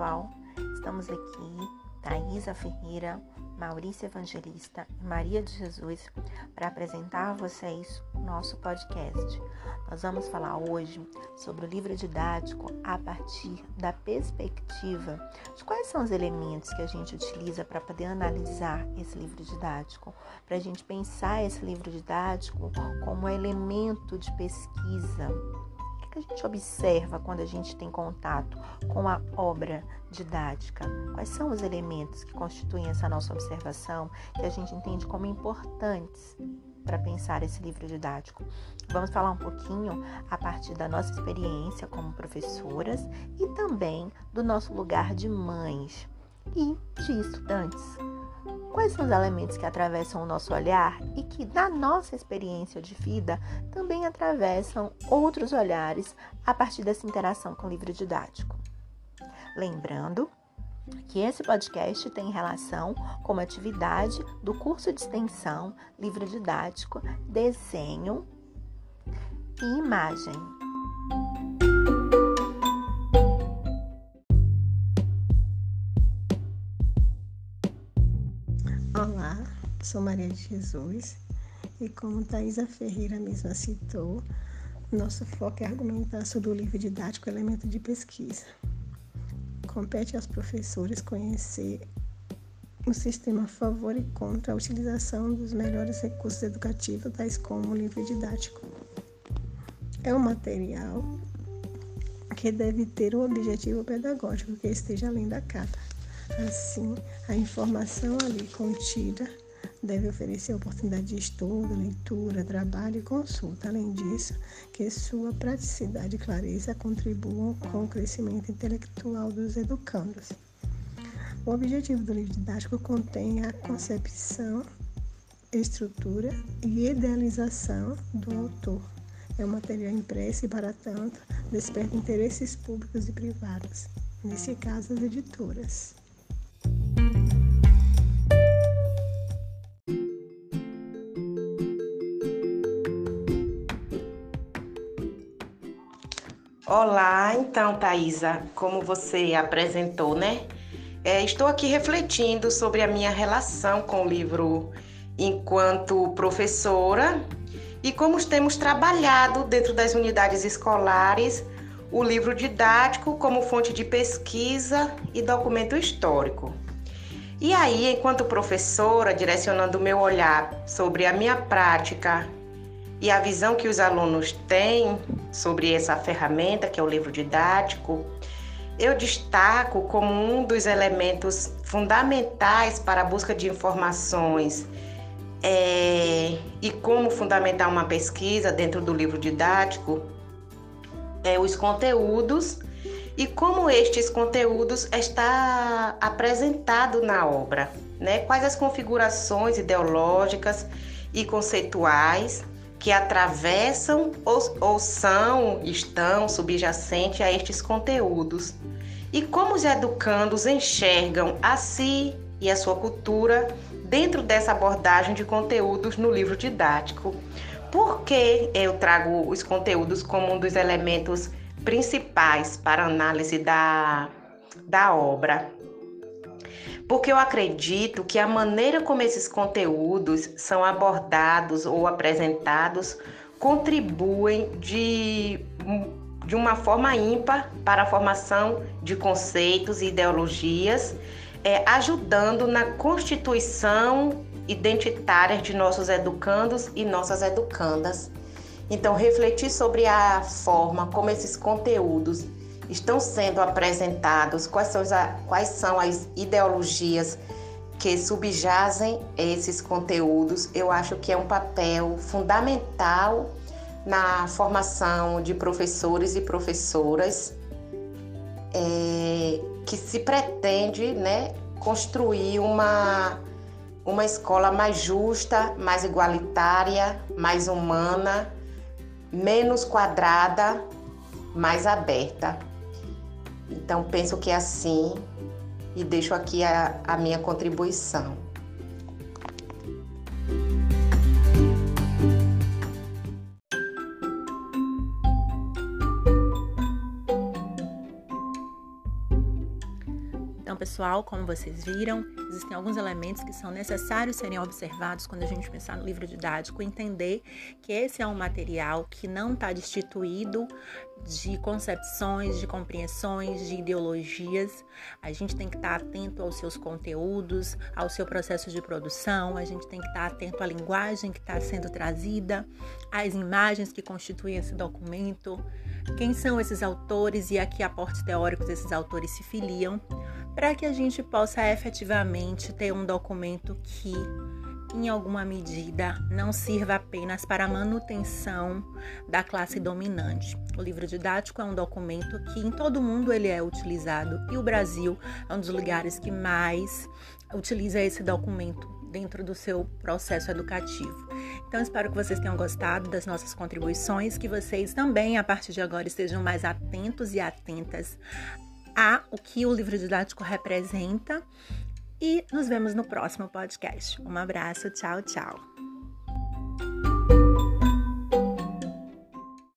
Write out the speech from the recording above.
pessoal, estamos aqui, Thaisa Ferreira, Maurício Evangelista e Maria de Jesus, para apresentar a vocês o nosso podcast. Nós vamos falar hoje sobre o livro didático a partir da perspectiva de quais são os elementos que a gente utiliza para poder analisar esse livro didático, para a gente pensar esse livro didático como elemento de pesquisa que a gente observa quando a gente tem contato com a obra didática? Quais são os elementos que constituem essa nossa observação que a gente entende como importantes para pensar esse livro didático? Vamos falar um pouquinho a partir da nossa experiência como professoras e também do nosso lugar de mães e de estudantes. Quais são os elementos que atravessam o nosso olhar e que, na nossa experiência de vida, também atravessam outros olhares a partir dessa interação com o livro didático? Lembrando que esse podcast tem relação com uma atividade do curso de extensão Livro Didático, Desenho e Imagem. Sou Maria de Jesus e como Thaisa Ferreira mesma citou, nosso foco é argumentar sobre o livro didático elemento de pesquisa. Compete aos professores conhecer o sistema a favor e contra a utilização dos melhores recursos educativos, tais como o livro didático. É um material que deve ter um objetivo pedagógico que esteja além da cata Assim, a informação ali contida deve oferecer oportunidade de estudo, leitura, trabalho e consulta. Além disso, que sua praticidade e clareza contribuam com o crescimento intelectual dos educandos. O objetivo do livro didático contém a concepção, estrutura e idealização do autor. É um material impresso e, para tanto, desperta interesses públicos e privados, nesse caso, as editoras. Olá, então, Thaisa, como você apresentou, né? É, estou aqui refletindo sobre a minha relação com o livro enquanto professora e como temos trabalhado dentro das unidades escolares o livro didático como fonte de pesquisa e documento histórico. E aí, enquanto professora, direcionando o meu olhar sobre a minha prática e a visão que os alunos têm sobre essa ferramenta, que é o livro didático, eu destaco como um dos elementos fundamentais para a busca de informações é, e como fundamentar uma pesquisa dentro do livro didático é, os conteúdos e como estes conteúdos está apresentado na obra, né? Quais as configurações ideológicas e conceituais que atravessam ou, ou são, estão subjacentes a estes conteúdos e como os educandos enxergam a si e a sua cultura dentro dessa abordagem de conteúdos no livro didático. Por que eu trago os conteúdos como um dos elementos principais para análise da, da obra? Porque eu acredito que a maneira como esses conteúdos são abordados ou apresentados contribuem de, de uma forma ímpar para a formação de conceitos e ideologias, é, ajudando na constituição identitária de nossos educandos e nossas educandas. Então, refletir sobre a forma como esses conteúdos estão sendo apresentados, quais são, as, quais são as ideologias que subjazem esses conteúdos, eu acho que é um papel fundamental na formação de professores e professoras é, que se pretende né, construir uma, uma escola mais justa, mais igualitária, mais humana, menos quadrada, mais aberta. Então, penso que é assim e deixo aqui a, a minha contribuição. Pessoal, como vocês viram, existem alguns elementos que são necessários serem observados quando a gente pensar no livro didático, entender que esse é um material que não está destituído de concepções, de compreensões, de ideologias. A gente tem que estar atento aos seus conteúdos, ao seu processo de produção, a gente tem que estar atento à linguagem que está sendo trazida, às imagens que constituem esse documento, quem são esses autores e a que aportes teóricos esses autores se filiam, para que a gente possa efetivamente ter um documento que em alguma medida, não sirva apenas para a manutenção da classe dominante. O livro didático é um documento que em todo o mundo ele é utilizado e o Brasil é um dos lugares que mais utiliza esse documento dentro do seu processo educativo. Então, espero que vocês tenham gostado das nossas contribuições, que vocês também, a partir de agora, estejam mais atentos e atentas a o que o livro didático representa e nos vemos no próximo podcast. Um abraço, tchau, tchau.